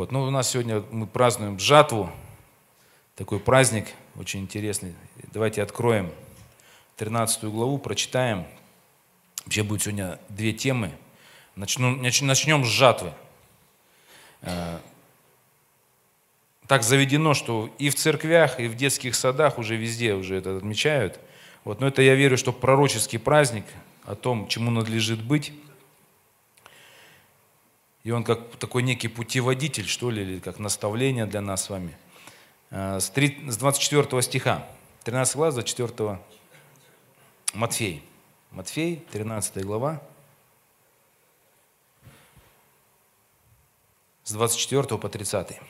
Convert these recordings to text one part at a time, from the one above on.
Вот. Ну, у нас сегодня мы празднуем жатву, такой праздник очень интересный. Давайте откроем 13 главу, прочитаем. Вообще будет сегодня две темы. Начну, начнем с жатвы. Э, так заведено, что и в церквях, и в детских садах уже везде уже это отмечают. Вот, но это я верю, что пророческий праздник о том, чему надлежит быть. И он как такой некий путеводитель, что ли, или как наставление для нас с вами. Э, с 24 стиха, 13 глаз, 24 Матфей. Матфей, 13 глава, с 24 по 30.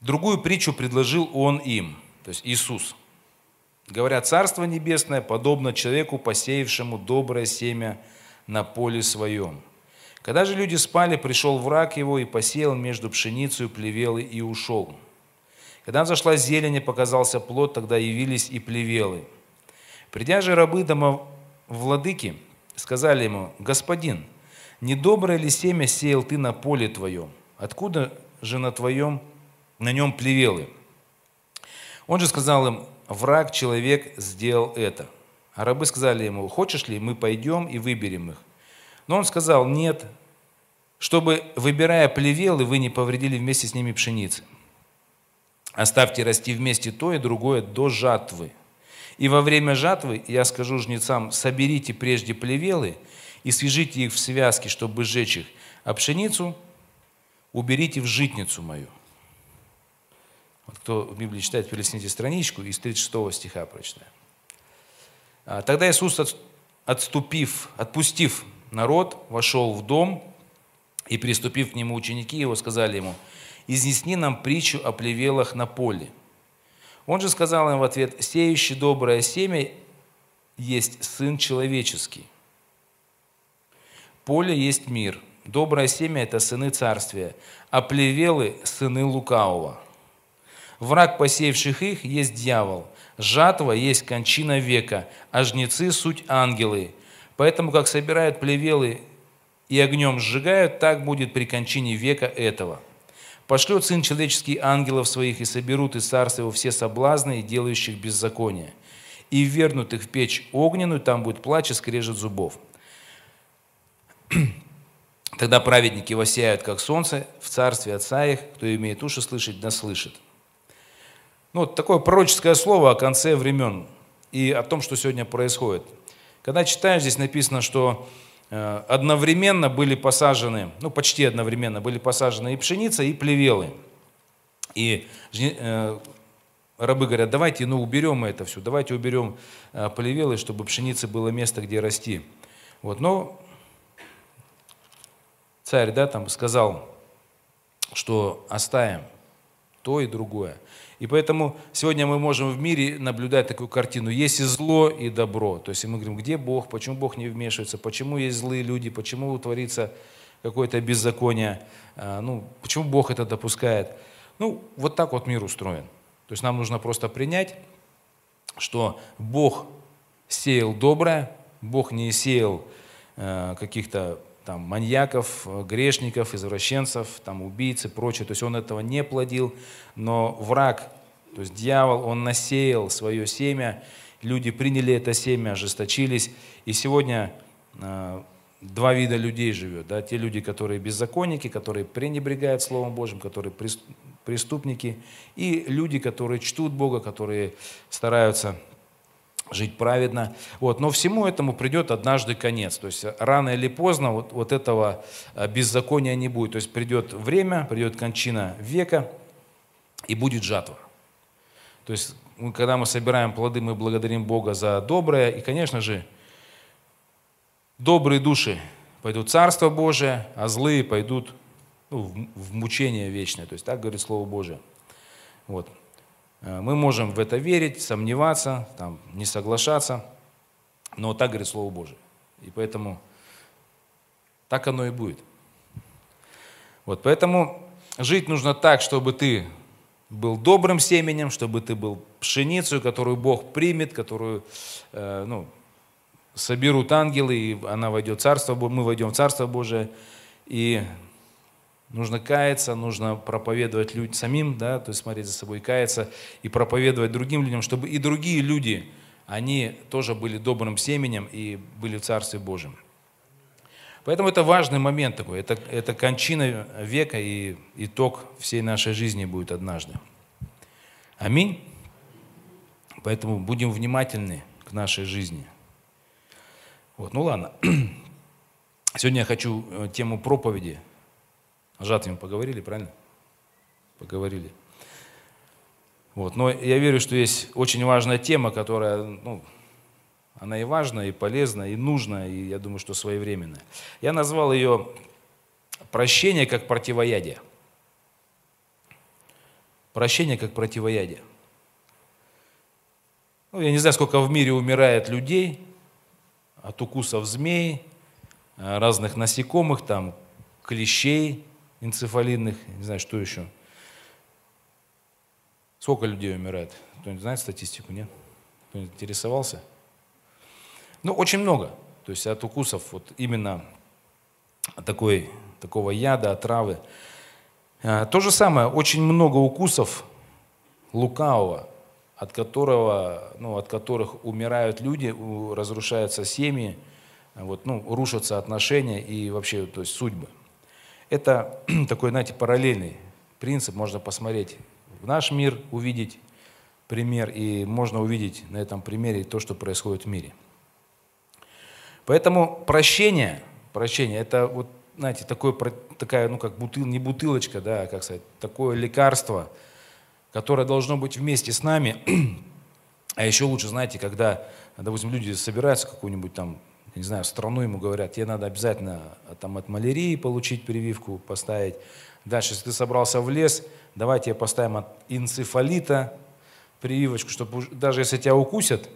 Другую притчу предложил он им, то есть Иисус – Говорят, Царство Небесное подобно человеку, посеявшему доброе семя на поле своем. Когда же люди спали, пришел враг его и посеял между пшеницей плевелы и ушел. Когда зашла зелень и показался плод, тогда явились и плевелы. Придя же рабы дома владыки, сказали ему, «Господин, недоброе ли семя сеял ты на поле твоем? Откуда же на твоем, на нем плевелы?» Он же сказал им, враг, человек сделал это. А рабы сказали ему, хочешь ли, мы пойдем и выберем их. Но он сказал, нет, чтобы, выбирая плевелы, вы не повредили вместе с ними пшеницы. Оставьте расти вместе то и другое до жатвы. И во время жатвы я скажу жнецам, соберите прежде плевелы и свяжите их в связки, чтобы сжечь их, а пшеницу уберите в житницу мою. Кто в Библии читает, перелистните страничку, из 36 стиха прочитаем. А, тогда Иисус, отступив, отпустив народ, вошел в дом, и, приступив к нему ученики его, сказали ему, «Изнесни нам притчу о плевелах на поле». Он же сказал им в ответ, «Сеющий доброе семя есть Сын Человеческий. Поле есть мир. Доброе семя – это сыны царствия, а плевелы – сыны лукавого. Враг, посеявших их, есть дьявол. Жатва есть кончина века, а жнецы – суть ангелы. Поэтому, как собирают плевелы и огнем сжигают, так будет при кончине века этого. Пошлет Сын Человеческий ангелов своих, и соберут из царства его все соблазны делающих беззаконие. И вернут их в печь огненную, там будет плач и скрежет зубов. Тогда праведники воссияют, как солнце, в царстве Отца их, кто имеет уши слышать, да слышит. Ну, такое пророческое слово о конце времен и о том, что сегодня происходит. Когда читаешь, здесь написано, что э, одновременно были посажены, ну почти одновременно были посажены и пшеница, и плевелы. И э, рабы говорят, давайте ну, уберем это все, давайте уберем э, плевелы, чтобы пшенице было место, где расти. Вот, но царь да, там сказал, что оставим то и другое. И поэтому сегодня мы можем в мире наблюдать такую картину. Есть и зло, и добро. То есть мы говорим, где Бог, почему Бог не вмешивается, почему есть злые люди, почему творится какое-то беззаконие, а, ну, почему Бог это допускает. Ну, вот так вот мир устроен. То есть нам нужно просто принять, что Бог сеял доброе, Бог не сеял э, каких-то там, маньяков, грешников, извращенцев, там, убийц и прочее. То есть он этого не плодил, но враг, то есть дьявол, он насеял свое семя, люди приняли это семя, ожесточились. И сегодня э, два вида людей живет. Да? Те люди, которые беззаконники, которые пренебрегают Словом Божьим, которые преступники, и люди, которые чтут Бога, которые стараются жить праведно. Вот. Но всему этому придет однажды конец. То есть рано или поздно вот, вот этого э, беззакония не будет. То есть придет время, придет кончина века, и будет жатва. То есть когда мы собираем плоды, мы благодарим Бога за доброе. И, конечно же, добрые души пойдут в Царство Божие, а злые пойдут ну, в мучение вечное. То есть так говорит Слово Божие. Вот. Э, мы можем в это верить, сомневаться, там, не соглашаться, но так говорит Слово Божие. И поэтому так оно и будет. Вот, поэтому жить нужно так, чтобы ты был добрым семенем, чтобы ты был пшеницей, которую Бог примет, которую, э, ну, соберут ангелы, и она войдет в Царство мы войдем в Царство Божие, и нужно каяться, нужно проповедовать людям самим, да, то есть смотреть за собой, каяться и проповедовать другим людям, чтобы и другие люди, они тоже были добрым семенем и были в Царстве Божьем. Поэтому это важный момент такой, это, это кончина века и итог всей нашей жизни будет однажды. Аминь. Поэтому будем внимательны к нашей жизни. Вот, ну ладно. Сегодня я хочу э, тему проповеди. О жатве поговорили, правильно? Поговорили. Вот, но я верю, что есть очень важная тема, которая, ну, она и важна, и полезна, и нужна, и я думаю, что своевременная. Я назвал ее «Прощение как противоядие». Прощение как противоядие. Ну, я не знаю, сколько в мире умирает людей от укусов змей, э, разных насекомых, там, клещей энцефалинных, не знаю, что еще. Сколько людей умирает? Кто-нибудь знает статистику, нет? Кто-нибудь интересовался? Ну, очень много. То есть от укусов вот именно такой, такого яда, отравы. Э, то же самое, очень много укусов лукавого, от, которого, ну, от которых умирают люди, разрушаются семьи, вот, ну, рушатся отношения и вообще то есть судьбы. Это такой, знаете, параллельный принцип, можно посмотреть в наш мир, увидеть пример, и можно увидеть на этом примере то, что происходит в мире. Поэтому прощение, прощение, это вот, знаете, такое, такая, ну, как бутыл, не бутылочка, да, а, как сказать, такое лекарство – которое должно быть вместе с нами. А еще лучше, знаете, когда, допустим, люди собираются какую-нибудь там, не знаю, страну, ему говорят, тебе надо обязательно там, от малярии получить прививку, поставить. Дальше, если ты собрался в лес, давайте тебе поставим от энцефалита прививочку, чтобы даже если тебя укусят,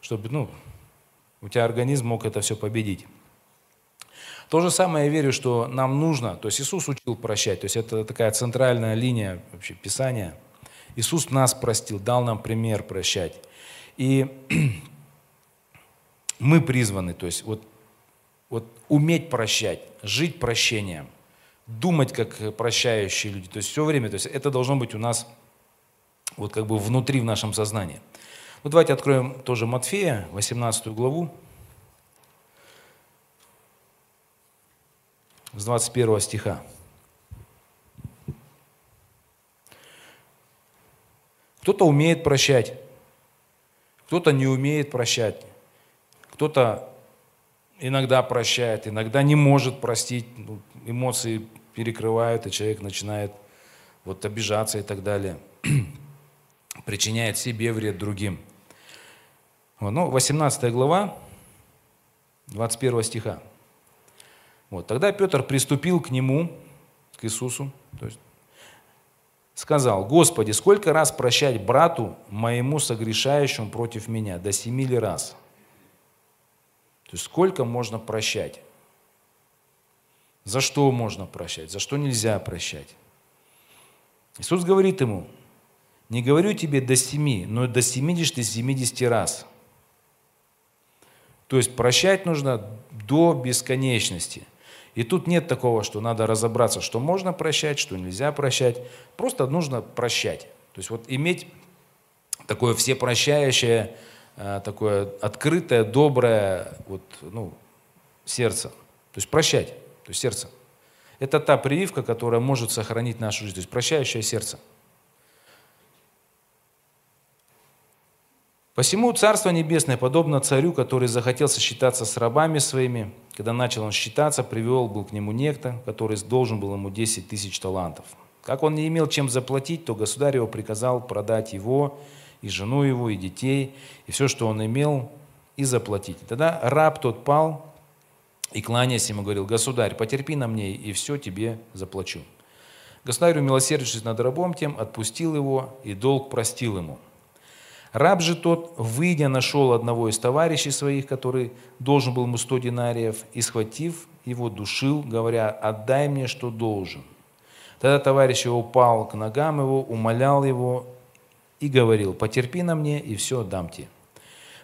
чтобы ну, у тебя организм мог это все победить. То же самое я верю, что нам нужно, то есть Иисус учил прощать, то есть это такая центральная линия вообще Писания – Иисус нас простил, дал нам пример прощать. И мы призваны, то есть вот, вот уметь прощать, жить прощением, думать как прощающие люди. То есть все время, то есть это должно быть у нас вот как бы внутри в нашем сознании. Ну давайте откроем тоже Матфея, 18 главу, с 21 стиха. Кто-то умеет прощать, кто-то не умеет прощать, кто-то иногда прощает, иногда не может простить, ну, эмоции перекрывают, и человек начинает вот обижаться и так далее, причиняет себе вред другим. Вот, ну, 18 глава, 21 стиха. Вот, тогда Петр приступил к нему, к Иисусу, то есть сказал, Господи, сколько раз прощать брату моему согрешающему против меня? До семи ли раз? То есть сколько можно прощать? За что можно прощать? За что нельзя прощать? Иисус говорит ему, не говорю тебе до семи, но до семидесяти, семидесяти раз. То есть прощать нужно до бесконечности – и тут нет такого, что надо разобраться, что можно прощать, что нельзя прощать. Просто нужно прощать. То есть вот иметь такое всепрощающее, такое открытое, доброе вот, ну, сердце. То есть прощать, то есть сердце. Это та прививка, которая может сохранить нашу жизнь, то есть прощающее сердце. Посему Царство Небесное подобно царю, который захотел сосчитаться с рабами своими. Когда начал он считаться, привел был к нему некто, который должен был ему 10 тысяч талантов. Как он не имел чем заплатить, то государь его приказал продать его, и жену его, и детей, и все, что он имел, и заплатить. Тогда раб тот пал и, кланяясь ему, говорил, «Государь, потерпи на мне, и все тебе заплачу». Государь, умилосердившись над рабом тем, отпустил его, и долг простил ему – Раб же тот, выйдя, нашел одного из товарищей своих, который должен был ему сто динариев, и, схватив его, душил, говоря, «Отдай мне, что должен». Тогда товарищ его упал к ногам его, умолял его и говорил, «Потерпи на мне, и все отдам тебе».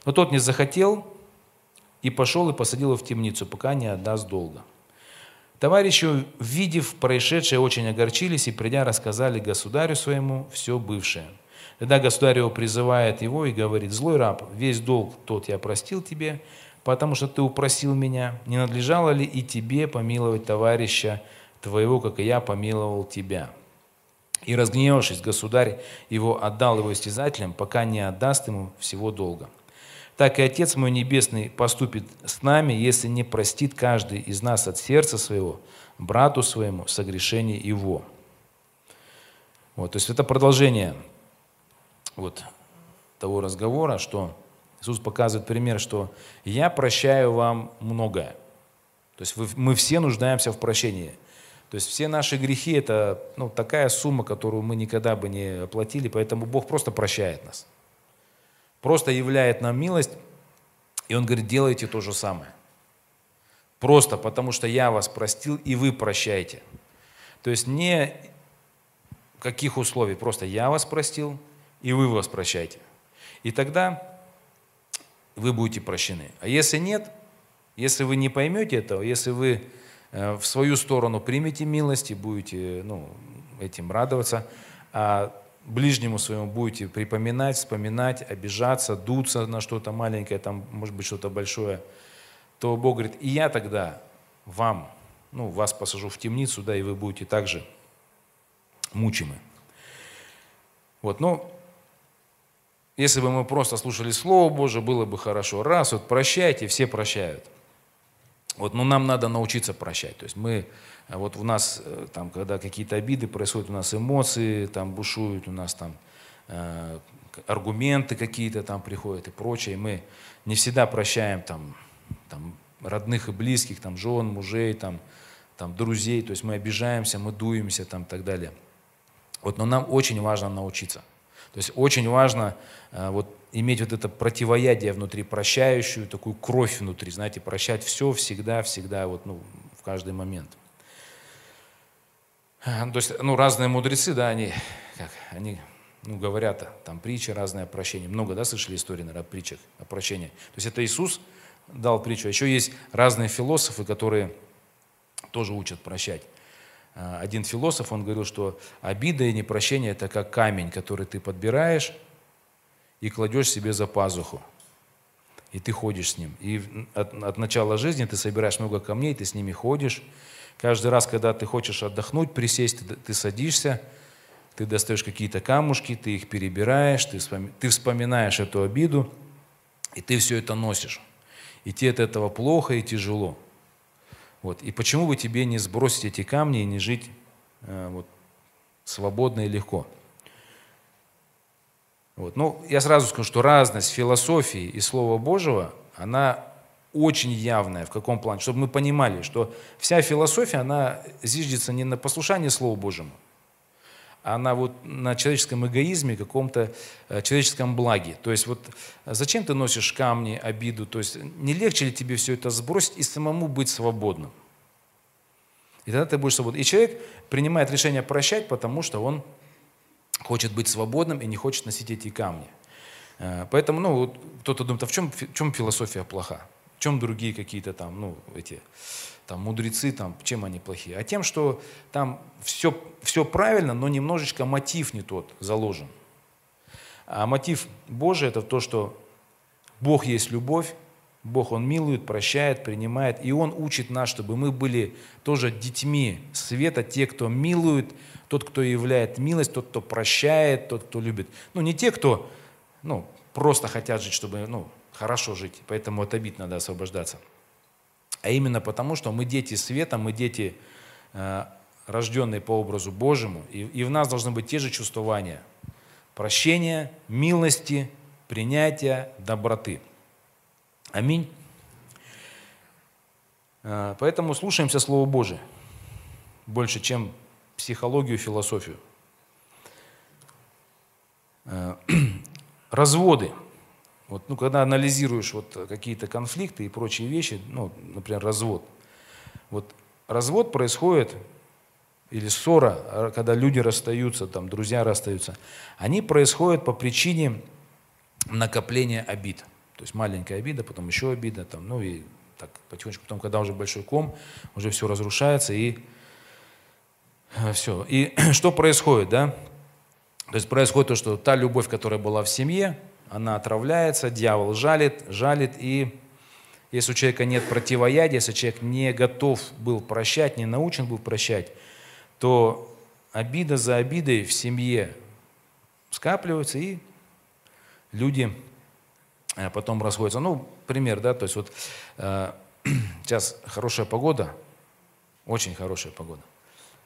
Но тот не захотел, и пошел и посадил его в темницу, пока не отдаст долга. Товарищи, увидев происшедшее, очень огорчились и, придя, рассказали государю своему все бывшее. Тогда государь его призывает его и говорит, «Злой раб, весь долг тот я простил тебе, потому что ты упросил меня. Не надлежало ли и тебе помиловать товарища твоего, как и я помиловал тебя?» И разгневавшись, государь его отдал его истязателям, пока не отдаст ему всего долга так и Отец мой Небесный поступит с нами, если не простит каждый из нас от сердца своего, брату своему, согрешение его. Вот, то есть это продолжение вот того разговора, что Иисус показывает пример, что я прощаю вам многое. То есть вы, мы все нуждаемся в прощении. То есть все наши грехи – это ну, такая сумма, которую мы никогда бы не оплатили, поэтому Бог просто прощает нас просто являет нам милость, и Он говорит, делайте то же самое. Просто потому, что я вас простил, и вы прощаете. То есть не каких условий, просто я вас простил, и вы вас прощаете. И тогда вы будете прощены. А если нет, если вы не поймете этого, если вы в свою сторону примете милость и будете ну, этим радоваться, а ближнему своему будете припоминать, вспоминать, обижаться, дуться на что-то маленькое, там, может быть, что-то большое, то Бог говорит, и я тогда вам, ну, вас посажу в темницу, да, и вы будете также мучимы. Вот, ну, если бы мы просто слушали Слово Божие, было бы хорошо. Раз, вот прощайте, все прощают. Вот, но нам надо научиться прощать. То есть мы а вот у нас, э, там, когда какие-то обиды происходят, у нас эмоции там бушуют, у нас там э, аргументы какие-то там приходят и прочее. Мы не всегда прощаем там, там родных и близких, там жен, мужей, там, там друзей. То есть мы обижаемся, мы дуемся там и так далее. Вот, но нам очень важно научиться. То есть очень важно э, вот, иметь вот это противоядие внутри, прощающую такую кровь внутри, знаете, прощать все всегда, всегда, вот, ну, в каждый момент. То есть, ну, разные мудрецы, да, они, как, они ну, говорят, там притчи разные о прощении. Много, да, слышали истории, наверное, о притчах, о прощении. То есть это Иисус дал притчу. А еще есть разные философы, которые тоже учат прощать. А, один философ, он говорил, что обида и непрощение – это как камень, который ты подбираешь и кладешь себе за пазуху. И ты ходишь с ним. И от, от начала жизни ты собираешь много камней, ты с ними ходишь, Каждый раз, когда ты хочешь отдохнуть, присесть, ты, ты садишься, ты достаешь какие-то камушки, ты их перебираешь, ты, ты вспоминаешь эту обиду, и ты все это носишь. И тебе от этого плохо и тяжело. Вот. И почему бы тебе не сбросить эти камни и не жить э, вот, свободно и легко? Вот. Ну, я сразу скажу, что разность философии и Слова Божьего, она очень явная. В каком плане? Чтобы мы понимали, что вся философия, она зиждется не на послушании Слову Божьему, а на, вот, на человеческом эгоизме, каком-то э, человеческом благе. То есть вот зачем ты носишь камни, обиду? То есть не легче ли тебе все это сбросить и самому быть свободным? И тогда ты будешь свободным. И человек принимает решение прощать, потому что он хочет быть свободным и не хочет носить эти камни. Э, поэтому, ну, вот кто-то думает, а в чем, в чем философия плоха? чем другие какие-то там, ну, эти, там, мудрецы, там, чем они плохие? А тем, что там все, все правильно, но немножечко мотив не тот заложен. А мотив Божий – это то, что Бог есть любовь, Бог, Он милует, прощает, принимает, и Он учит нас, чтобы мы были тоже детьми света, те, кто милует, тот, кто являет милость, тот, кто прощает, тот, кто любит. Ну, не те, кто ну, просто хотят жить, чтобы ну, хорошо жить, поэтому от обид надо освобождаться. А именно потому, что мы дети света, мы дети, э, рожденные по образу Божьему, и, и в нас должны быть те же чувствования прощения, милости, принятия, доброты. Аминь. Э, поэтому слушаемся Слово Божие больше, чем психологию, философию. Э, разводы – вот, ну, когда анализируешь вот какие-то конфликты и прочие вещи, ну, например, развод. Вот развод происходит, или ссора, а, когда люди расстаются, там, друзья расстаются, они происходят по причине накопления обид. То есть маленькая обида, потом еще обида, там, ну и так потихонечку, потом, когда уже большой ком, уже все разрушается и все. И что происходит, да? То есть происходит то, что та любовь, которая была в семье, она отравляется, дьявол жалит, жалит, и если у человека нет противоядия, если человек не готов был прощать, не научен был прощать, то обида за обидой в семье скапливается, и люди э, потом расходятся. Ну, пример, да, то есть вот э, сейчас хорошая погода, очень хорошая погода.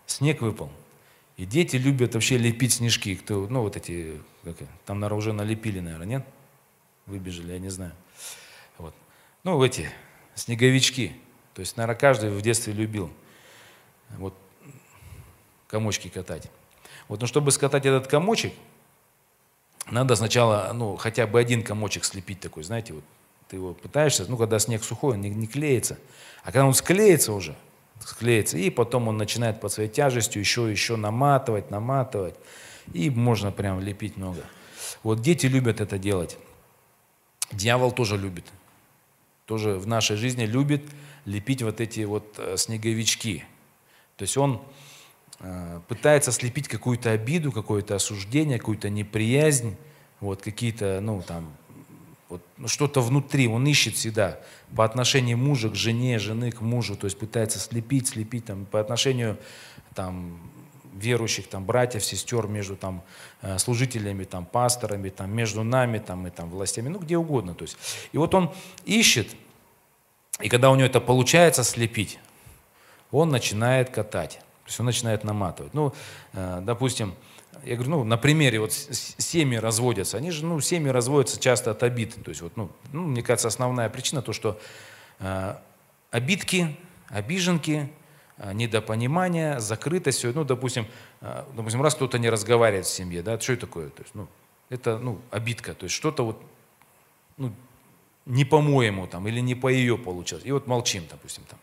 Снег выпал. И дети любят вообще лепить снежки. Кто, ну, вот эти, как, там, наверное, уже налепили, наверное, нет? Выбежали, я не знаю. Вот. Ну, эти снеговички. То есть, наверное, каждый в детстве любил вот комочки катать. Вот, но чтобы скатать этот комочек, надо сначала, ну, хотя бы один комочек слепить такой, знаете, вот ты его пытаешься, ну, когда снег сухой, он не, не клеится. А когда он склеится уже, склеится, и потом он начинает под своей тяжестью еще, еще наматывать, наматывать, и можно прям лепить много. Вот дети любят это делать. Дьявол тоже любит. Тоже в нашей жизни любит лепить вот эти вот э, снеговички. То есть он э, пытается слепить какую-то обиду, какое-то осуждение, какую-то неприязнь, вот какие-то, ну, там, вот, ну, что-то внутри, он ищет всегда по отношению мужа к жене, жены к мужу, то есть пытается слепить, слепить там, по отношению там, верующих, там, братьев, сестер, между там, э, служителями, там, пасторами, там, между нами там, и там, властями, ну где угодно. То есть. И вот он ищет, и когда у него это получается слепить, он начинает катать, то есть он начинает наматывать. Ну, э, допустим, я говорю, ну, на примере, вот семьи разводятся. Они же, ну, семьи разводятся часто от обид. То есть, вот, ну, ну мне кажется, основная причина то, что э, обидки, обиженки, э, недопонимание, закрытость. Ну, допустим, э, допустим, раз кто-то не разговаривает в семье, да, что это такое? То есть, ну, это, ну, обидка. То есть, что-то вот, ну, не по-моему там, или не по ее получилось. И вот молчим, допустим, там.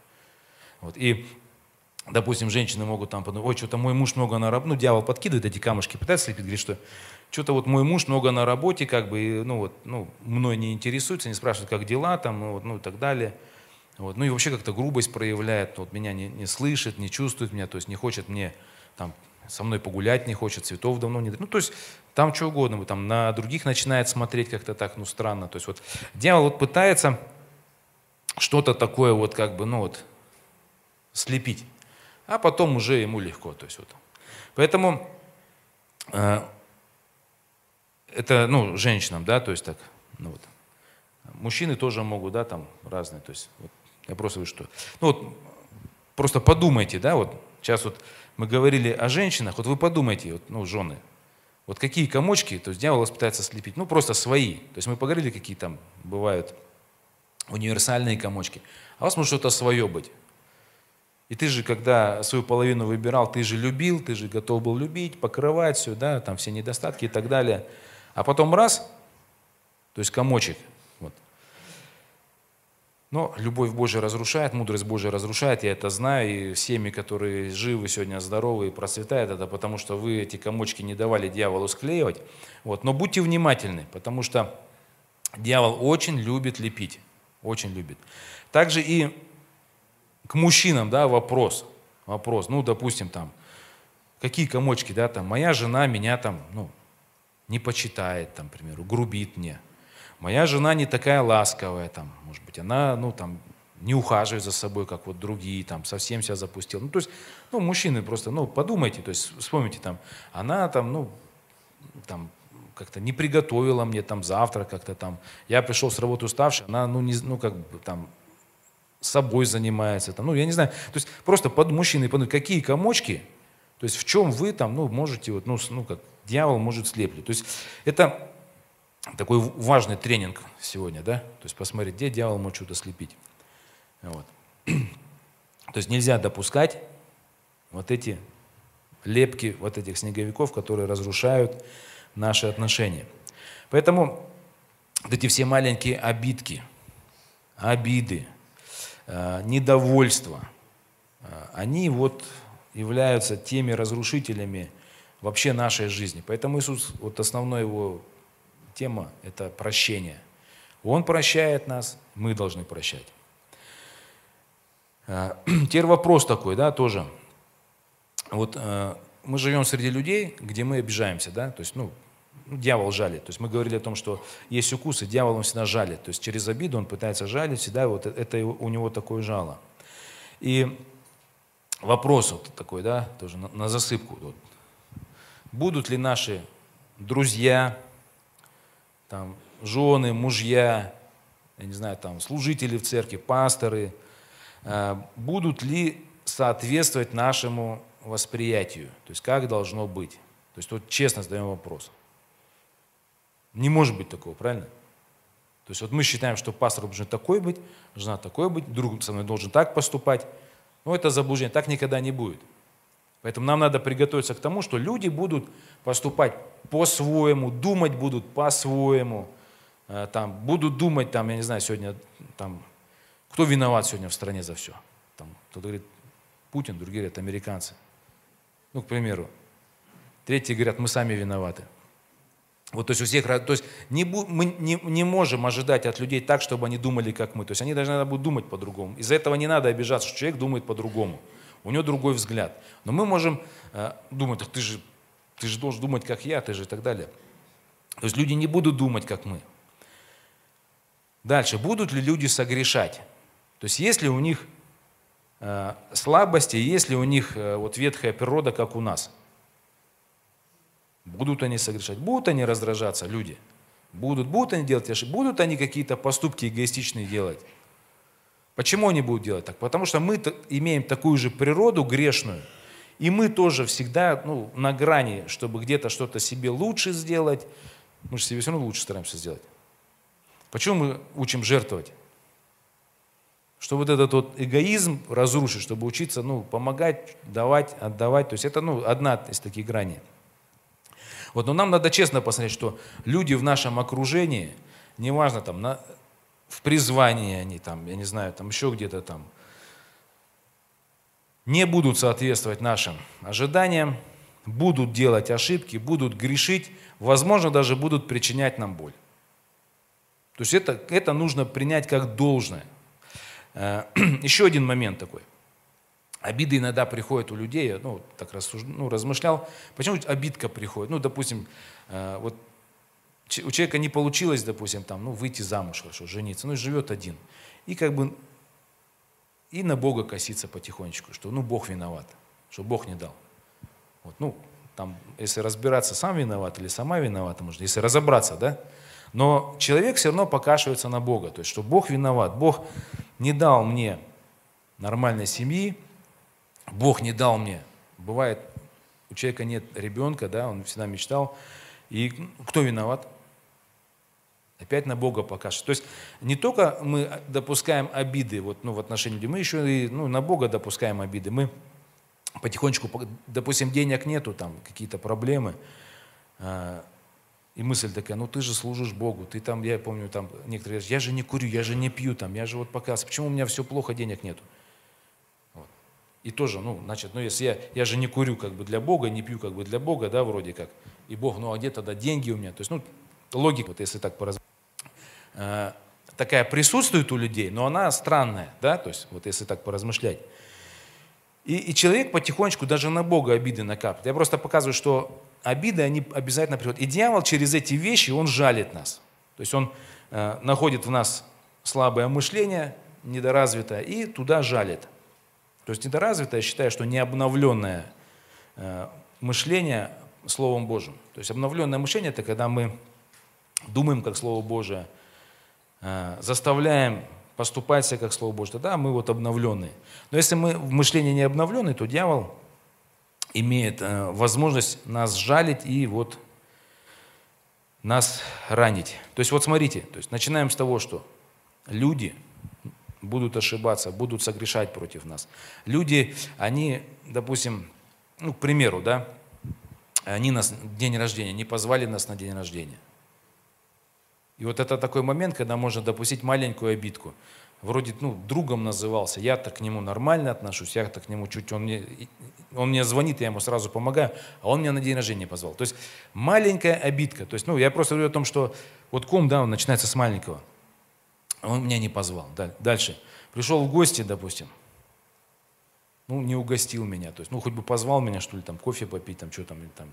Вот. И Допустим, женщины могут там подумать, ой, что-то мой муж много на работе, ну, дьявол подкидывает эти камушки, пытается слепить, говорит, что что-то вот мой муж много на работе, как бы, ну, вот, ну, мной не интересуется, не спрашивает, как дела там, ну, вот, ну, и так далее. Вот. Ну, и вообще как-то грубость проявляет, вот, меня не, не слышит, не чувствует меня, то есть не хочет мне, там, со мной погулять не хочет, цветов давно не... Ну, то есть там что угодно, там на других начинает смотреть как-то так, ну, странно. То есть вот дьявол вот пытается что-то такое вот как бы, ну, вот, слепить а потом уже ему легко. То есть вот. Поэтому э, это, ну, женщинам, да, то есть так, ну вот. Мужчины тоже могут, да, там разные, то есть вот, я просто говорю, что, ну вот, просто подумайте, да, вот, сейчас вот мы говорили о женщинах, вот вы подумайте, вот, ну, жены, вот какие комочки, то есть дьявол пытается слепить, ну, просто свои, то есть мы поговорили, какие там бывают универсальные комочки, а у вас может что-то свое быть, и ты же, когда свою половину выбирал, ты же любил, ты же готов был любить, покрывать все, да, там все недостатки и так далее. А потом раз, то есть комочек. Вот. Но любовь Божия разрушает, мудрость Божия разрушает, я это знаю, и семьи, которые живы сегодня, здоровы и процветают, это потому что вы эти комочки не давали дьяволу склеивать. Вот. Но будьте внимательны, потому что дьявол очень любит лепить, очень любит. Также и к мужчинам, да, вопрос, вопрос, ну, допустим, там, какие комочки, да, там, моя жена меня там, ну, не почитает, там, к примеру, грубит мне. Моя жена не такая ласковая, там, может быть, она, ну, там, не ухаживает за собой, как вот другие, там, совсем себя запустил. Ну, то есть, ну, мужчины просто, ну, подумайте, то есть, вспомните, там, она там, ну, там, как-то не приготовила мне там завтрак, как-то там, я пришел с работы уставший, она, ну, не, ну, как бы там, собой занимается, там, ну, я не знаю, то есть просто под мужчиной подумать, какие комочки, то есть в чем вы там, ну, можете, вот, ну, ну, как дьявол может слеплить. То есть это такой важный тренинг сегодня, да, то есть посмотреть, где дьявол может что-то слепить. Вот. То есть нельзя допускать вот эти лепки, вот этих снеговиков, которые разрушают наши отношения. Поэтому вот эти все маленькие обидки, обиды, недовольство, э, они вот являются теми разрушителями вообще нашей жизни. Поэтому Иисус, вот основная его тема – это прощение. Он прощает нас, мы должны прощать. А, теперь вопрос такой, да, тоже. Вот э, мы живем среди людей, где мы обижаемся, да, то есть, ну, дьявол жалит. То есть мы говорили о том, что есть укусы, дьявол он всегда жалит. То есть через обиду он пытается жалить, всегда вот это у него такое жало. И вопрос вот такой, да, тоже на, на засыпку. Вот. Будут ли наши друзья, там, жены, мужья, я не знаю, там, служители в церкви, пасторы, э, будут ли соответствовать нашему восприятию, то есть как должно быть. То есть вот честно задаем вопрос. Не может быть такого, правильно? То есть вот мы считаем, что пастор должен такой быть, жена такой быть, друг со мной должен так поступать. Но это заблуждение, так никогда не будет. Поэтому нам надо приготовиться к тому, что люди будут поступать по-своему, думать будут по-своему, э, там, будут думать, там, я не знаю, сегодня, там, кто виноват сегодня в стране за все. Там, кто-то говорит Путин, другие говорят американцы. Ну, к примеру. Третьи говорят, мы сами виноваты. Вот, то есть у всех, то есть не, мы не, не можем ожидать от людей так, чтобы они думали, как мы. То есть они должны будут думать по-другому. Из-за этого не надо обижаться, что человек думает по-другому. У него другой взгляд. Но мы можем э, думать, так ты же, ты же должен думать, как я, ты же и так далее. То есть люди не будут думать, как мы. Дальше. Будут ли люди согрешать? То есть есть ли у них э, слабости, есть ли у них э, вот ветхая природа, как у нас – Будут они согрешать, будут они раздражаться, люди. Будут, будут они делать ошибки, будут они какие-то поступки эгоистичные делать. Почему они будут делать так? Потому что мы имеем такую же природу грешную, и мы тоже всегда ну, на грани, чтобы где-то что-то себе лучше сделать. Мы же себе все равно лучше стараемся сделать. Почему мы учим жертвовать? Чтобы вот этот вот эгоизм разрушить, чтобы учиться ну, помогать, давать, отдавать. То есть это ну, одна из таких граней. Вот, но нам надо честно посмотреть, что люди в нашем окружении, неважно там, на, в призвании они там, я не знаю, там еще где-то там, не будут соответствовать нашим ожиданиям, будут делать ошибки, будут грешить, возможно, даже будут причинять нам боль. То есть это, это нужно принять как должное. Э, еще один момент такой. Обиды иногда приходят у людей, ну, так рассуж... ну, размышлял, почему обидка приходит. Ну, допустим, э, вот у человека не получилось, допустим, там, ну, выйти замуж хорошо, жениться, ну, живет один. И как бы и на Бога косится потихонечку, что, ну, Бог виноват, что Бог не дал. Вот, ну, там, если разбираться, сам виноват или сама виновата, может, если разобраться, да, но человек все равно покашивается на Бога, то есть, что Бог виноват, Бог не дал мне нормальной семьи, Бог не дал мне. Бывает, у человека нет ребенка, да, он всегда мечтал. И кто виноват? Опять на Бога покажет. То есть не только мы допускаем обиды вот, ну, в отношении людей, мы еще и ну, на Бога допускаем обиды. Мы потихонечку, допустим, денег нету, там какие-то проблемы, а, и мысль такая, ну ты же служишь Богу, ты там, я помню, там некоторые говорят, я же не курю, я же не пью, там, я же вот показываю, почему у меня все плохо, денег нету? И тоже, ну, значит, ну, если я, я же не курю как бы для Бога, не пью как бы для Бога, да, вроде как. И Бог, ну, а где тогда деньги у меня? То есть, ну, логика, вот если так поразмыслить, э, такая присутствует у людей, но она странная, да, то есть, вот если так поразмышлять. И, и человек потихонечку даже на Бога обиды накапливает. Я просто показываю, что обиды, они обязательно приходят. И дьявол через эти вещи, он жалит нас. То есть он э, находит в нас слабое мышление, недоразвитое, и туда жалит. То есть недоразвитое, я считаю, что не обновленное э, мышление Словом Божьим. То есть обновленное мышление – это когда мы думаем как Слово Божие, э, заставляем поступать себя как Слово Божье, тогда мы вот обновленные. Но если мы в мышлении не обновленные, то дьявол имеет э, возможность нас жалить и вот нас ранить. То есть вот смотрите, то есть начинаем с того, что люди будут ошибаться, будут согрешать против нас. Люди, они, допустим, ну, к примеру, да, они нас день рождения, не позвали нас на день рождения. И вот это такой момент, когда можно допустить маленькую обидку. Вроде, ну, другом назывался, я-то к нему нормально отношусь, я-то к нему чуть, он мне, он мне звонит, я ему сразу помогаю, а он меня на день рождения позвал. То есть маленькая обидка. То есть, ну, я просто говорю о том, что вот ком, да, он начинается с маленького. Он меня не позвал. Дальше. Пришел в гости, допустим. Ну, не угостил меня. То есть, ну, хоть бы позвал меня, что ли, там, кофе попить, там, что там, там.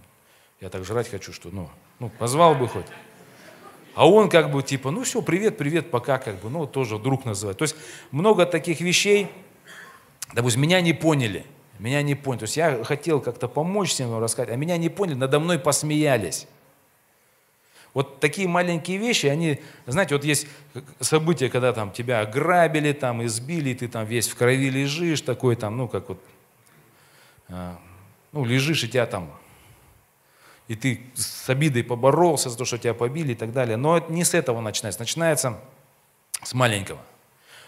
Я так жрать хочу, что, ну, ну, позвал бы хоть. А он как бы типа, ну все, привет, привет, пока, как бы, ну тоже друг называет. То есть много таких вещей, допустим, меня не поняли, меня не поняли. То есть я хотел как-то помочь всем рассказать, а меня не поняли, надо мной посмеялись. Вот такие маленькие вещи, они, знаете, вот есть события, когда там тебя ограбили, там избили, ты там весь в крови лежишь, такой там, ну как вот, а, ну лежишь и тебя там и ты с обидой поборолся за то, что тебя побили и так далее. Но это не с этого начинается, начинается с маленького.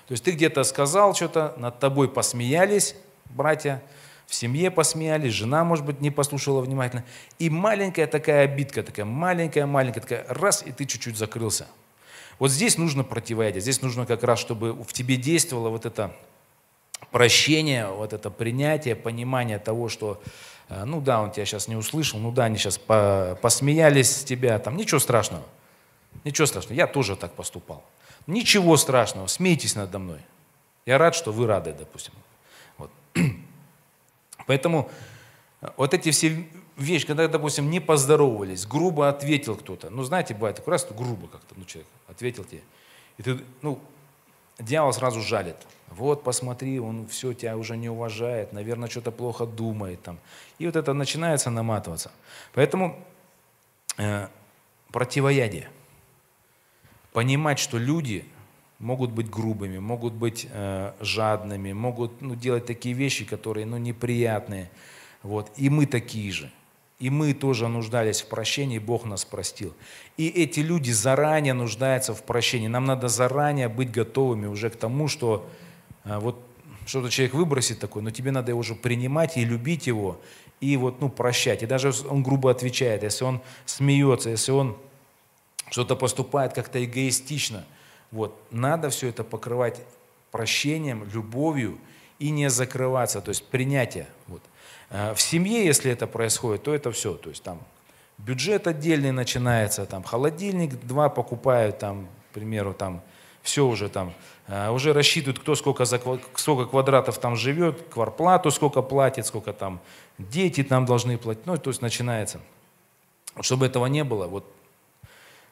То есть ты где-то сказал что-то, над тобой посмеялись братья, в семье посмеялись, жена, может быть, не послушала внимательно. И маленькая такая обидка, такая маленькая-маленькая, такая раз, и ты чуть-чуть закрылся. Вот здесь нужно противоядие, здесь нужно как раз, чтобы в тебе действовало вот это прощение, вот это принятие, понимание того, что Э, ну да, он тебя сейчас не услышал, ну да, они сейчас по посмеялись с тебя, там ничего страшного. Ничего страшного, я тоже так поступал. Ничего страшного, смейтесь надо мной. Я рад, что вы рады, допустим. Поэтому э, вот эти все вещи, когда, допустим, не поздоровались, грубо ответил кто-то. Ну, знаете, бывает такой раз, грубо как-то, ну, человек ответил тебе. И ты, ну, дьявол сразу жалит. Вот, посмотри, он все тебя уже не уважает, наверное, что-то плохо думает там. И вот это начинается наматываться. Поэтому э, противоядие. Понимать, что люди могут быть грубыми, могут быть э, жадными, могут ну, делать такие вещи, которые ну, неприятные. Вот. И мы такие же. И мы тоже нуждались в прощении, Бог нас простил. И эти люди заранее нуждаются в прощении. Нам надо заранее быть готовыми уже к тому, что а, вот что-то человек выбросит такое, но тебе надо его уже принимать и любить его, и вот, ну, прощать. И даже он грубо отвечает, если он смеется, если он что-то поступает как-то эгоистично, вот, надо все это покрывать прощением, любовью и не закрываться, то есть принятие. Вот. А, в семье, если это происходит, то это все, то есть там бюджет отдельный начинается, там холодильник два покупают, там, к примеру, там все уже там, э, уже рассчитывают, кто сколько, за, сколько квадратов там живет, кварплату сколько платит, сколько там дети там должны платить, ну, то есть начинается. Чтобы этого не было, вот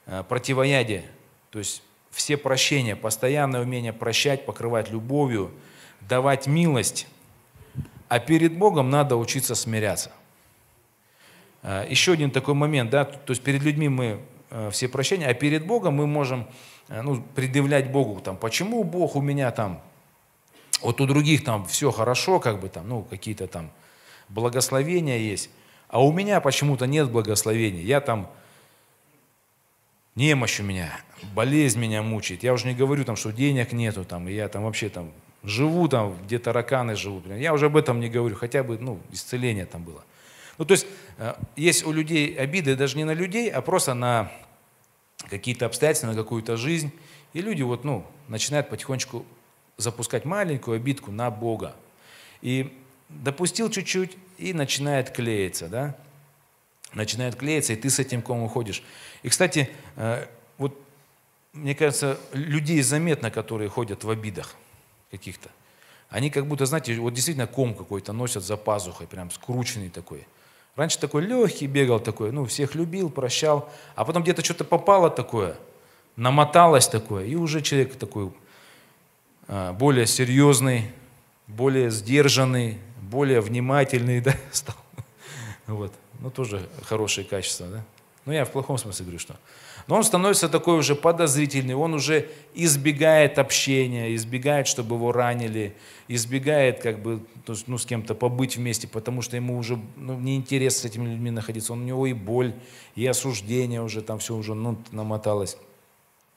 э, противоядие, то есть все прощения, постоянное умение прощать, покрывать любовью, давать милость, а перед Богом надо учиться смиряться. Э, еще один такой момент, да, то есть перед людьми мы все прощения, а перед Богом мы можем Э, ну, предъявлять Богу, там, почему Бог у меня там, вот у других там все хорошо, как бы там, ну, какие-то там благословения есть, а у меня почему-то нет благословений. Я там, немощь у меня, болезнь меня мучает. Я уже не говорю там, что денег нету там, и я там вообще там живу там, где тараканы живут. Я уже об этом не говорю, хотя бы, ну, исцеление там было. Ну, то есть, э, есть у людей обиды даже не на людей, а просто на какие-то обстоятельства, на какую-то жизнь. И люди вот, ну, начинают потихонечку запускать маленькую обидку на Бога. И допустил чуть-чуть, и начинает клеиться, да? Начинает клеиться, и ты с этим ком уходишь. И, кстати, э, вот, мне кажется, людей заметно, которые ходят в обидах каких-то. Они как будто, знаете, вот действительно ком какой-то носят за пазухой, прям скрученный такой. Раньше такой легкий бегал такой, ну, всех любил, прощал. А потом где-то что-то попало такое, намоталось такое, и уже человек такой а, более серьезный, более сдержанный, более внимательный да, стал. Вот. Ну, тоже хорошие качества, да? Ну, я в плохом смысле говорю, что. Но он становится такой уже подозрительный, он уже избегает общения, избегает, чтобы его ранили, избегает как бы ну, с кем-то побыть вместе, потому что ему уже ну, неинтересно с этими людьми находиться. Он, у него и боль, и осуждение уже, там все уже ну, намоталось.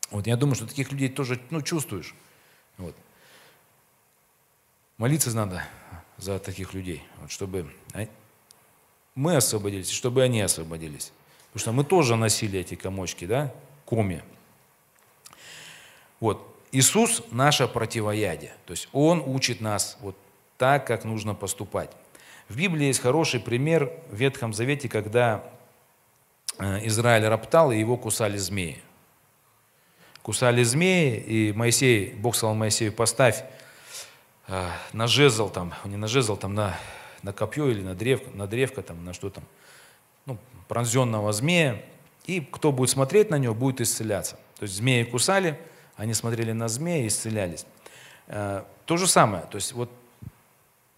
Вот я думаю, что таких людей тоже ну, чувствуешь. Вот. Молиться надо за таких людей, вот, чтобы мы освободились, чтобы они освободились. Потому что мы тоже носили эти комочки, да, коми. Вот. Иисус – наше противоядие. То есть Он учит нас вот так, как нужно поступать. В Библии есть хороший пример в Ветхом Завете, когда э, Израиль роптал, и его кусали змеи. кусали змеи, и Моисей, Бог сказал Моисею, поставь э, на жезл там, не на жезл, там на, на копье или на древко, на древко там, на что там, ну, пронзенного змея, и кто будет смотреть на него, будет исцеляться. То есть змеи кусали, они смотрели на змея и исцелялись. Э, то же самое, то есть вот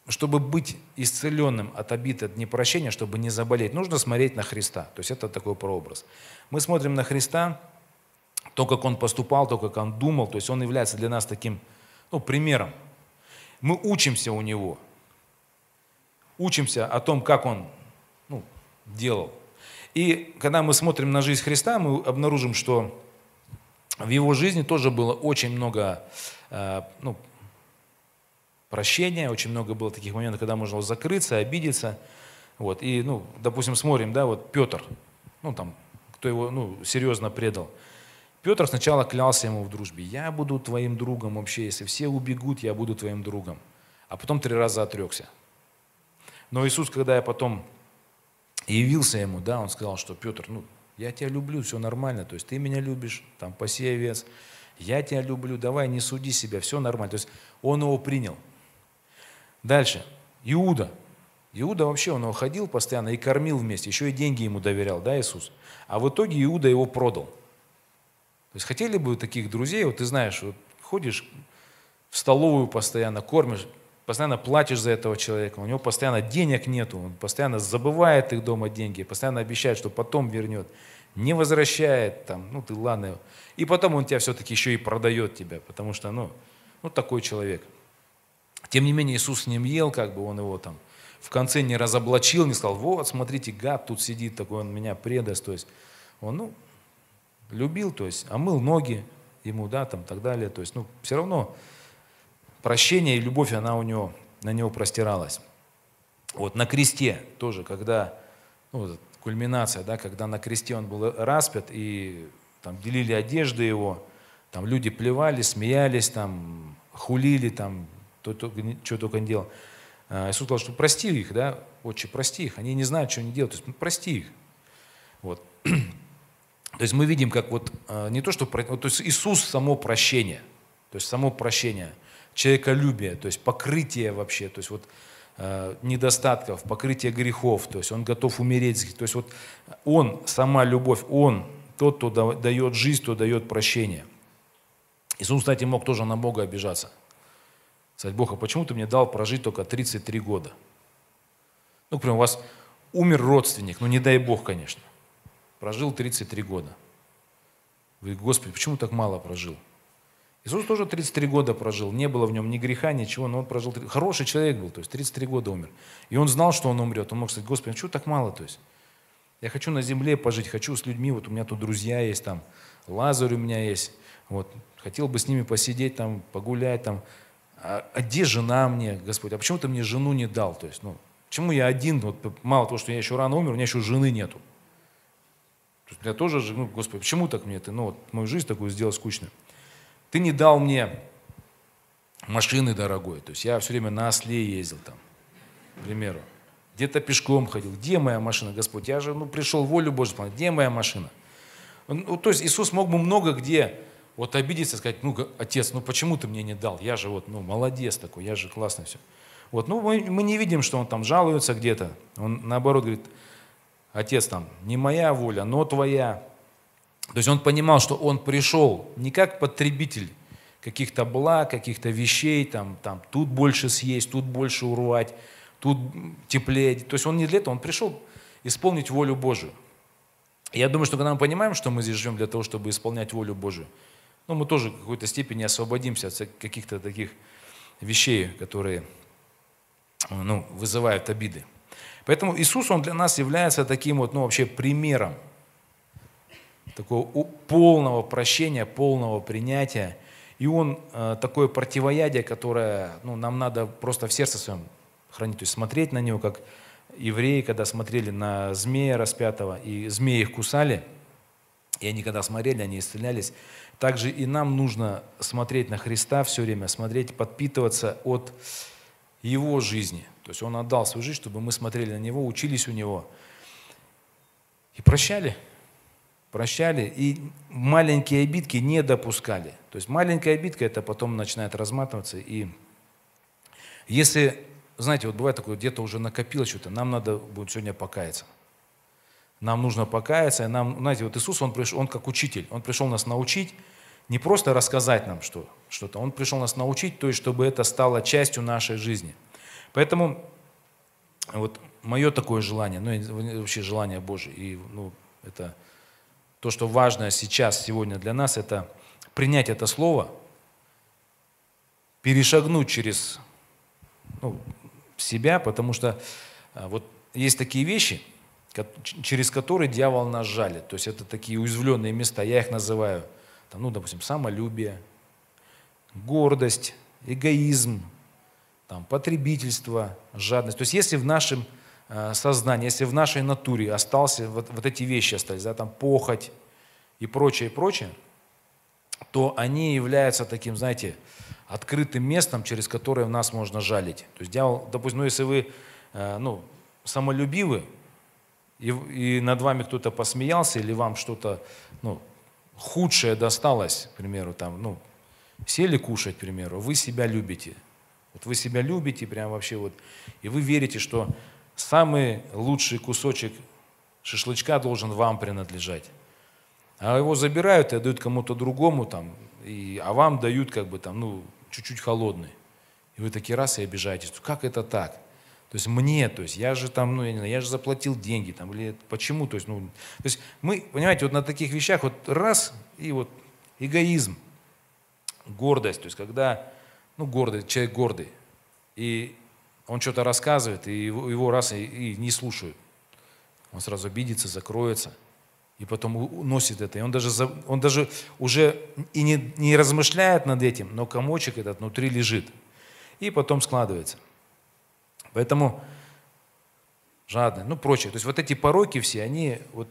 чтобы быть исцеленным от обид, от непрощения, чтобы не заболеть, нужно смотреть на Христа. То есть это такой прообраз. Мы смотрим на Христа, то, как Он поступал, то, как Он думал, то есть Он является для нас таким ну, примером. Мы учимся у Него, учимся о том, как Он ну, делал. И когда мы смотрим на жизнь Христа, мы обнаружим, что в Его жизни тоже было очень много э, ну, прощения, очень много было таких моментов, когда можно было закрыться, обидеться. Вот. И, ну, допустим, смотрим, да, вот Петр, ну, там, кто его, ну, серьезно предал. Петр сначала клялся ему в дружбе. Я буду твоим другом вообще, если все убегут, я буду твоим другом. А потом три раза отрекся. Но Иисус, когда я потом явился ему, да, он сказал, что Петр, ну, я тебя люблю, все нормально, то есть ты меня любишь, там, паси овец, я тебя люблю, давай, не суди себя, все нормально. То есть он его принял. Дальше. Иуда. Иуда вообще, он его ходил постоянно и кормил вместе, еще и деньги ему доверял, да, Иисус? А в итоге Иуда его продал. То есть хотели бы таких друзей, вот ты знаешь, вот ходишь в столовую постоянно, кормишь, постоянно платишь за этого человека, у него постоянно денег нету, он постоянно забывает их дома деньги, постоянно обещает, что потом вернет, не возвращает, там, ну ты ладно, и потом он тебя все-таки еще и продает тебя, потому что, ну, ну такой человек – тем не менее, Иисус с ним ел, как бы он его там в конце не разоблачил, не сказал, вот, смотрите, гад тут сидит такой, он меня предаст. То есть он, ну, любил, то есть, омыл ноги ему, да, там, так далее. То есть, ну, все равно прощение и любовь, она у него, на него простиралась. Вот на кресте тоже, когда, ну, кульминация, да, когда на кресте он был распят, и там делили одежды его, там люди плевали, смеялись, там, хулили, там, то, то, что только не делал. А, Иисус сказал, что прости их, да, отче, прости их, они не знают, что они делают, то есть ну, прости их. Вот. То есть мы видим, как вот а, не то, что, то есть Иисус само прощение, то есть само прощение, человеколюбие, то есть покрытие вообще, то есть вот а, недостатков, покрытие грехов, то есть он готов умереть, то есть вот он, сама любовь, он тот, кто дает жизнь, кто дает прощение. Иисус, кстати, мог тоже на Бога обижаться – Сказать, Бог, а почему ты мне дал прожить только 33 года? Ну, например, у вас умер родственник, ну не дай Бог, конечно. Прожил 33 года. Вы, Господи, почему так мало прожил? Иисус тоже 33 года прожил, не было в нем ни греха, ничего, но он прожил, хороший человек был, то есть 33 года умер. И он знал, что он умрет, он мог сказать, Господи, а почему так мало, то есть? Я хочу на земле пожить, хочу с людьми, вот у меня тут друзья есть, там, Лазарь у меня есть, вот, хотел бы с ними посидеть, там, погулять, там, а, а где жена мне, Господь, а почему ты мне жену не дал? То есть, ну, почему я один, вот, мало того, что я еще рано умер, у меня еще жены нету. То есть, я тоже, ну, Господи, почему так мне ты, ну, вот, мою жизнь такую сделал скучную. Ты не дал мне машины дорогой, то есть я все время на осле ездил там, к примеру. Где-то пешком ходил. Где моя машина, Господь? Я же ну, пришел волю Божью, где моя машина? Ну, то есть Иисус мог бы много где вот обидеться, сказать, ну, отец, ну почему ты мне не дал? Я же вот, ну, молодец такой, я же классно все. Вот, ну, мы, мы не видим, что он там жалуется где-то. Он, наоборот, говорит, отец там, не моя воля, но твоя. То есть он понимал, что он пришел не как потребитель каких-то благ, каких-то вещей, там, там, тут больше съесть, тут больше урвать, тут теплее. То есть он не для этого, он пришел исполнить волю Божию. Я думаю, что когда мы понимаем, что мы здесь живем для того, чтобы исполнять волю Божию, ну, мы тоже в какой-то степени освободимся от каких-то таких вещей, которые ну, вызывают обиды. Поэтому Иисус, Он для нас является таким вот, ну, вообще примером такого полного прощения, полного принятия. И Он э, такое противоядие, которое ну, нам надо просто в сердце своем хранить, то есть смотреть на него, как евреи, когда смотрели на змея распятого, и змеи их кусали, и они когда смотрели, они исцелялись, также и нам нужно смотреть на Христа все время, смотреть, подпитываться от Его жизни. То есть Он отдал свою жизнь, чтобы мы смотрели на Него, учились у Него и прощали. Прощали и маленькие обидки не допускали. То есть маленькая обидка, это потом начинает разматываться. И если, знаете, вот бывает такое, где-то уже накопилось что-то, нам надо будет сегодня покаяться. Нам нужно покаяться. И нам, знаете, вот Иисус, он пришел, он как учитель, он пришел нас научить, не просто рассказать нам что, что-то, он пришел нас научить, то есть чтобы это стало частью нашей жизни. Поэтому вот мое такое желание, ну вообще желание Божие, и ну, это то, что важно сейчас, сегодня для нас, это принять это слово, перешагнуть через ну, себя, потому что а, вот есть такие вещи, через которые дьявол нас жалит. То есть это такие уязвленные места, я их называю, там, ну, допустим, самолюбие, гордость, эгоизм, там, потребительство, жадность. То есть если в нашем сознания, если в нашей натуре остался, вот, вот эти вещи остались, да, там похоть и прочее, и прочее, то они являются таким, знаете, открытым местом, через которое в нас можно жалить. То есть дьявол, допустим, ну если вы э, ну, самолюбивы, и, и над вами кто-то посмеялся, или вам что-то ну, худшее досталось, к примеру, там, ну, сели кушать, к примеру, вы себя любите. Вот вы себя любите, прям вообще вот, и вы верите, что самый лучший кусочек шашлычка должен вам принадлежать. А его забирают и отдают кому-то другому, там, и, а вам дают как бы там, ну, чуть-чуть холодный. И вы такие раз и обижаетесь. Как это так? То есть мне, то есть я же там, ну, я не знаю, я же заплатил деньги, там, или почему, то есть, ну, то есть мы, понимаете, вот на таких вещах вот раз, и вот эгоизм, гордость, то есть когда, ну, гордый, человек гордый, и он что-то рассказывает, и его, его раз и, и не слушают. Он сразу обидится, закроется, и потом уносит это. И он даже, он даже уже и не, не размышляет над этим, но комочек этот внутри лежит. И потом складывается. Поэтому жадный, ну прочее. То есть вот эти пороки все, они, вот,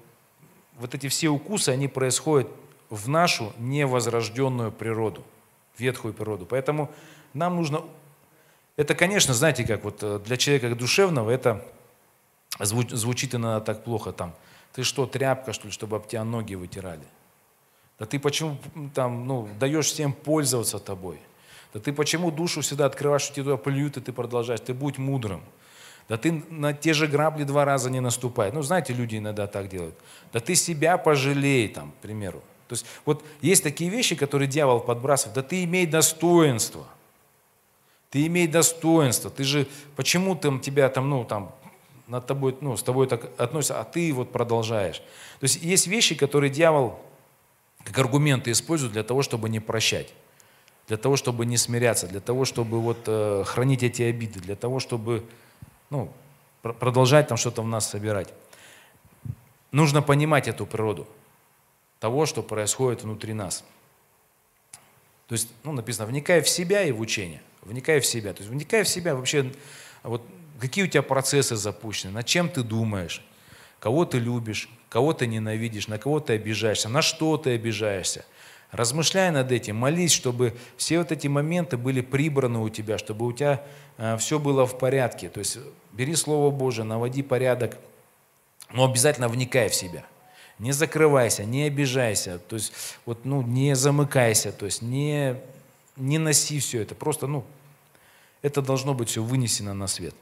вот эти все укусы, они происходят в нашу невозрожденную природу, ветхую природу. Поэтому нам нужно это, конечно, знаете, как вот э, для человека душевного это звучит иногда так плохо там. Ты что, тряпка, что ли, чтобы об тебя ноги вытирали? Да ты почему там, ну, даешь всем пользоваться тобой? Да ты почему душу всегда открываешь, что тебе туда плюют, и ты продолжаешь? Ты будь мудрым. Да ты на те же грабли два раза не наступай. Ну, знаете, люди иногда так делают. Да ты себя пожалей, там, к примеру. То есть вот есть такие вещи, которые дьявол подбрасывает. Да ты имей достоинство. Ты имей достоинство. Ты же, почему там тебя там, ну, там, над тобой, ну, с тобой так относятся, а ты вот продолжаешь. То есть есть вещи, которые дьявол как аргументы использует для того, чтобы не прощать, для того, чтобы не смиряться, для того, чтобы вот э, хранить эти обиды, для того, чтобы ну, пр продолжать там что-то в нас собирать. Нужно понимать эту природу того, что происходит внутри нас. То есть, ну, написано, вникай в себя и в учение – вникай в себя. То есть вникай в себя вообще, вот какие у тебя процессы запущены, над чем ты думаешь, кого ты любишь, кого ты ненавидишь, на кого ты обижаешься, на что ты обижаешься. Размышляй над этим, молись, чтобы все вот эти моменты были прибраны у тебя, чтобы у тебя э, все было в порядке. То есть бери Слово Божие, наводи порядок, но обязательно вникай в себя. Не закрывайся, не обижайся, то есть вот, ну, не замыкайся, то есть не не носи все это. Просто, ну, это должно быть все вынесено на свет.